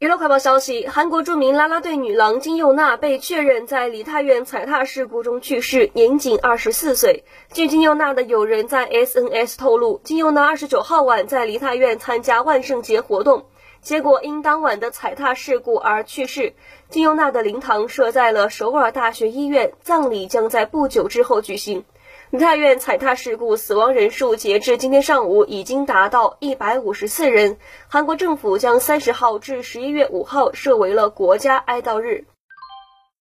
娱乐快报消息：韩国著名啦啦队女郎金佑娜被确认在梨泰院踩踏事故中去世，年仅二十四岁。据金佑娜的友人在 SNS 透露，金佑娜二十九号晚在梨泰院参加万圣节活动，结果因当晚的踩踏事故而去世。金佑娜的灵堂设在了首尔大学医院，葬礼将在不久之后举行。梨泰院踩踏事故死亡人数截至今天上午已经达到一百五十四人。韩国政府将三十号至十一月五号设为了国家哀悼日。